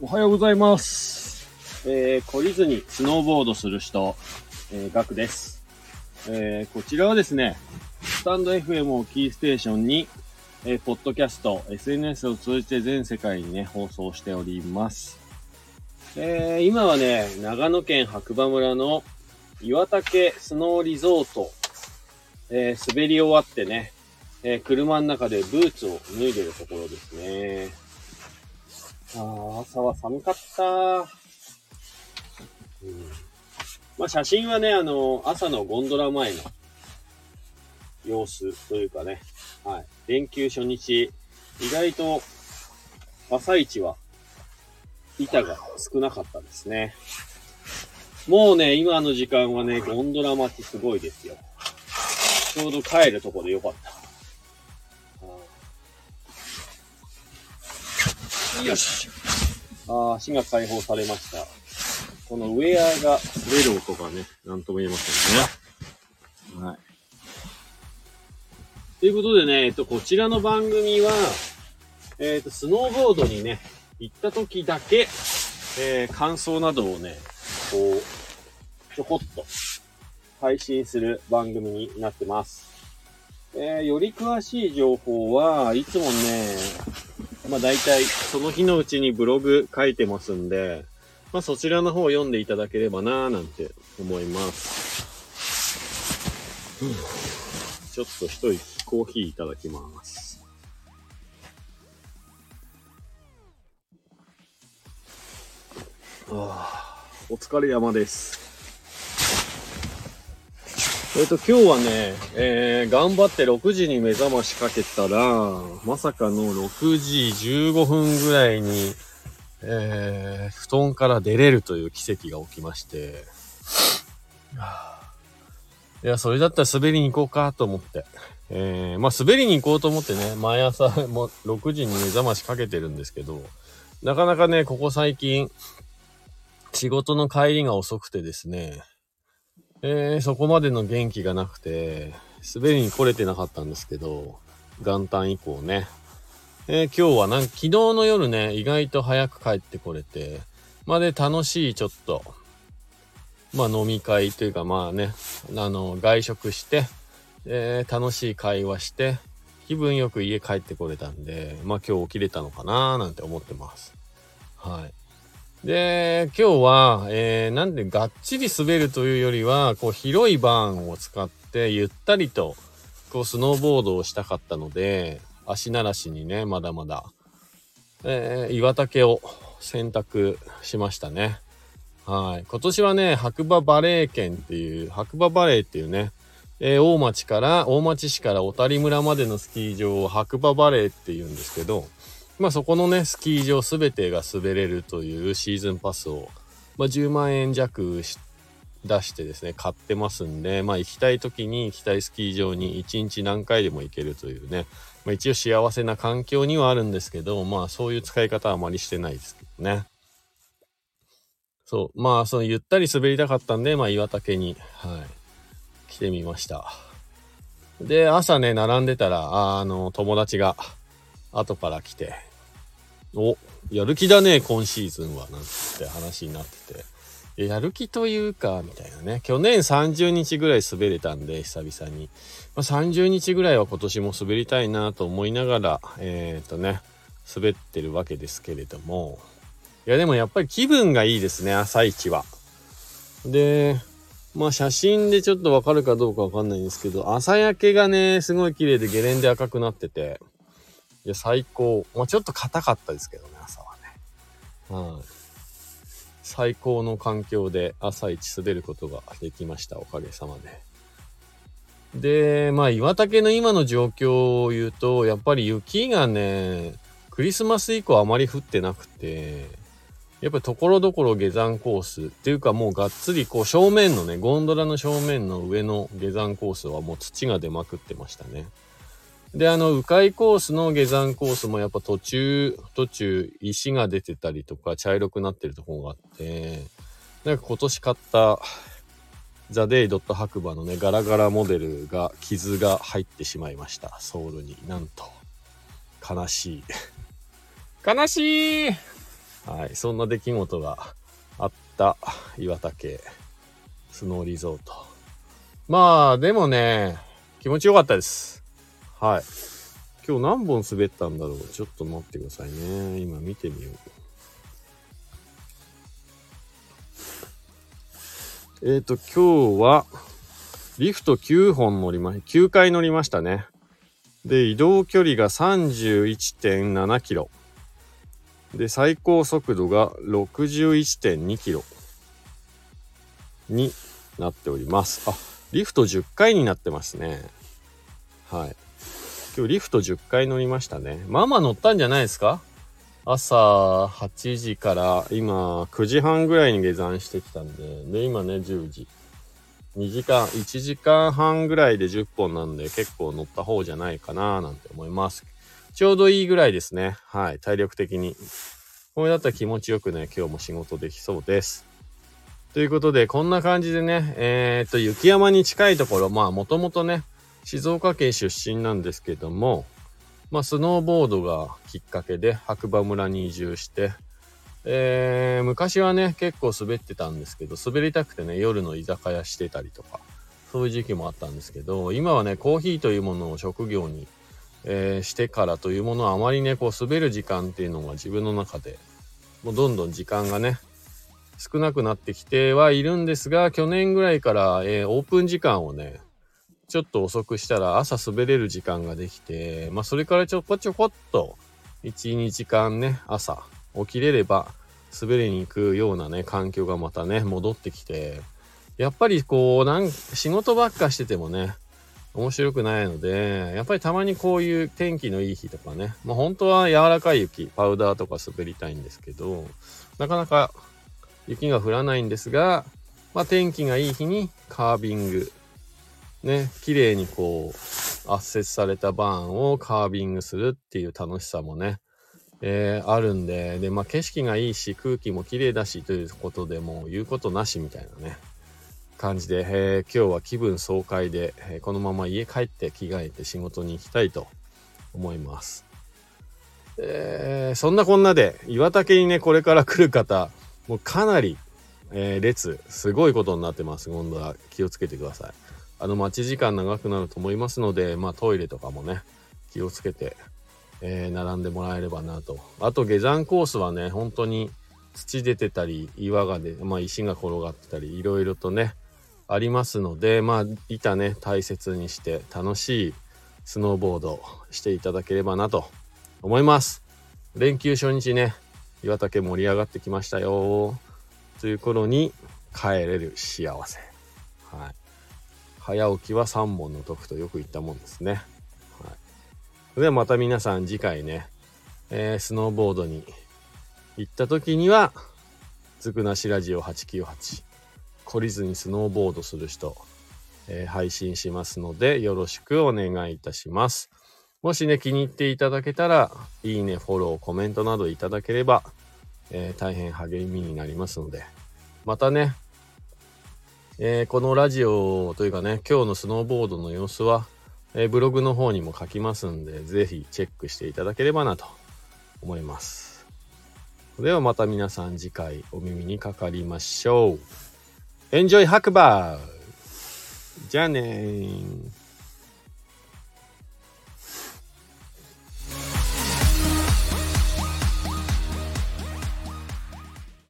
おはようございます。えー、懲りずにスノーボードする人、えー、ガクです。えー、こちらはですね、スタンド FM をキーステーションに、えー、ポッドキャスト、SNS を通じて全世界にね、放送しております。えー、今はね、長野県白馬村の岩岳スノーリゾート、えー、滑り終わってね、えー、車の中でブーツを脱いでるところですね。ああ、朝は寒かった。うん、まあ写真はね、あの、朝のゴンドラ前の様子というかね、はい。連休初日、意外と朝一は板が少なかったですね。もうね、今の時間はね、ゴンドラ待ちすごいですよ。ちょうど帰るとこでよかった。よし。ああ、足が解放されました。このウェアが滑る音がね、なんとも言えませんね。はい。ということでね、えっと、こちらの番組は、えっと、スノーボードにね、行った時だけ、えー、感想などをね、こう、ちょこっと配信する番組になってます。えー、より詳しい情報はいつもね、まあ大体その日のうちにブログ書いてますんで、まあそちらの方を読んでいただければなぁなんて思います。ちょっと一息コーヒーいただきます。あーお疲れ山です。えっ、と、今日はね、えー、頑張って6時に目覚ましかけたら、まさかの6時15分ぐらいに、えー、布団から出れるという奇跡が起きまして、いや、それだったら滑りに行こうかと思って、えー、まあ滑りに行こうと思ってね、毎朝もう6時に目覚ましかけてるんですけど、なかなかね、ここ最近、仕事の帰りが遅くてですね、えー、そこまでの元気がなくて、滑りに来れてなかったんですけど、元旦以降ね。えー今日はなん昨日の夜ね、意外と早く帰ってこれて、まで楽しいちょっと、まあ飲み会というかまあね、あの、外食して、えー楽しい会話して、気分よく家帰ってこれたんで、まあ今日起きれたのかなーなんて思ってます。はい。で、今日は、えー、なんでがっちり滑るというよりは、こう広いバーンを使ってゆったりと、こうスノーボードをしたかったので、足慣らしにね、まだまだ、えー、岩竹を選択しましたね。はい。今年はね、白馬バレー県っていう、白馬バレーっていうね、えー大町から、大町市から小谷村までのスキー場を白馬バレーって言うんですけど、まあそこのね、スキー場すべてが滑れるというシーズンパスを、まあ10万円弱出してですね、買ってますんで、まあ行きたい時に行きたいスキー場に1日何回でも行けるというね、まあ一応幸せな環境にはあるんですけど、まあそういう使い方はあまりしてないですけどね。そう、まあそのゆったり滑りたかったんで、まあ岩竹に、はい、来てみました。で、朝ね、並んでたら、あの、友達が後から来て、お、やる気だね、今シーズンは、なんつって話になってて。やる気というか、みたいなね。去年30日ぐらい滑れたんで、久々に。まあ、30日ぐらいは今年も滑りたいなと思いながら、えっ、とね、滑ってるわけですけれども。いや、でもやっぱり気分がいいですね、朝一は。で、まあ写真でちょっとわかるかどうかわかんないんですけど、朝焼けがね、すごい綺麗でゲレンデ赤くなってて、いや、最高。まあちょっと硬かったですけどね、朝はね。はい。最高の環境で朝一滑ることができました。おかげさまで。で、まあ岩竹の今の状況を言うと、やっぱり雪がね、クリスマス以降あまり降ってなくて、やっぱりところどころ下山コースっていうかもうがっつりこう正面のね、ゴンドラの正面の上の下山コースはもう土が出まくってましたね。で、あの、迂回コースの下山コースもやっぱ途中、途中石が出てたりとか茶色くなってるところがあって、なんか今年買ったザ・デイ・ドット白馬のね、ガラガラモデルが、傷が入ってしまいました。ソウルに。なんと。悲しい。悲しいはい、そんな出来事があった岩手県スノーリゾート。まあ、でもね、気持ちよかったです。はい。今日何本滑ったんだろうちょっと待ってくださいね。今見てみよう。えっ、ー、と、今日は、リフト9本乗りま、9回乗りましたね。で、移動距離が31.7キロ。で、最高速度が61.2キロになっております。あ、リフト10回になってますね。はい。今日リフト10回乗りましたね。まあまあ乗ったんじゃないですか？朝8時から今9時半ぐらいに下山してきたんで、で、今ね、10時。2時間、1時間半ぐらいで10本なんで結構乗った方じゃないかななんて思います。ちょうどいいぐらいですね。はい、体力的に。これだったら気持ちよくね、今日も仕事できそうです。ということで、こんな感じでね、えー、っと、雪山に近いところ、まあ、もともとね、静岡県出身なんですけども、まあ、スノーボードがきっかけで白馬村に移住して、えー、昔はね、結構滑ってたんですけど、滑りたくてね、夜の居酒屋してたりとか、そういう時期もあったんですけど、今はね、コーヒーというものを職業に、えー、してからというものはあまりね、こう滑る時間っていうのが自分の中で、もうどんどん時間がね、少なくなってきてはいるんですが、去年ぐらいから、えー、オープン時間をね、ちょっと遅くしたら朝滑れる時間ができて、まあそれからちょこちょこっと、1、2時間ね、朝起きれれば滑りに行くようなね、環境がまたね、戻ってきて、やっぱりこう、なん仕事ばっかしててもね、面白くないので、やっぱりたまにこういう天気のいい日とかね、まあ本当は柔らかい雪、パウダーとか滑りたいんですけど、なかなか雪が降らないんですが、まあ天気がいい日にカービング、ね、綺麗にこう、圧接されたバーンをカービングするっていう楽しさもね、えー、あるんで、で、まあ景色がいいし、空気も綺麗だしということでもう言うことなしみたいなね、感じで、えー、今日は気分爽快で、えー、このまま家帰って着替えて仕事に行きたいと思います。えー、そんなこんなで、岩竹にね、これから来る方、もうかなり、え、列、すごいことになってます。今度は気をつけてください。あの待ち時間長くなると思いますので、まあトイレとかもね、気をつけて、えー、並んでもらえればなと。あと下山コースはね、本当に土出てたり、岩がで、まあ石が転がってたり、いろいろとね、ありますので、まあ板ね、大切にして楽しいスノーボードしていただければなと思います。連休初日ね、岩竹盛り上がってきましたよ。という頃に帰れる幸せ。はい。早起きは3本の得とよく言ったもんですね。はい。ではまた皆さん次回ね、えー、スノーボードに行った時には、つくなしラジオ898、懲りずにスノーボードする人、えー、配信しますので、よろしくお願いいたします。もしね、気に入っていただけたら、いいね、フォロー、コメントなどいただければ、えー、大変励みになりますので、またね、えー、このラジオというかね、今日のスノーボードの様子は、えー、ブログの方にも書きますんで、ぜひチェックしていただければなと思います。ではまた皆さん次回お耳にかかりましょう。エンジョイ白馬じゃあねー。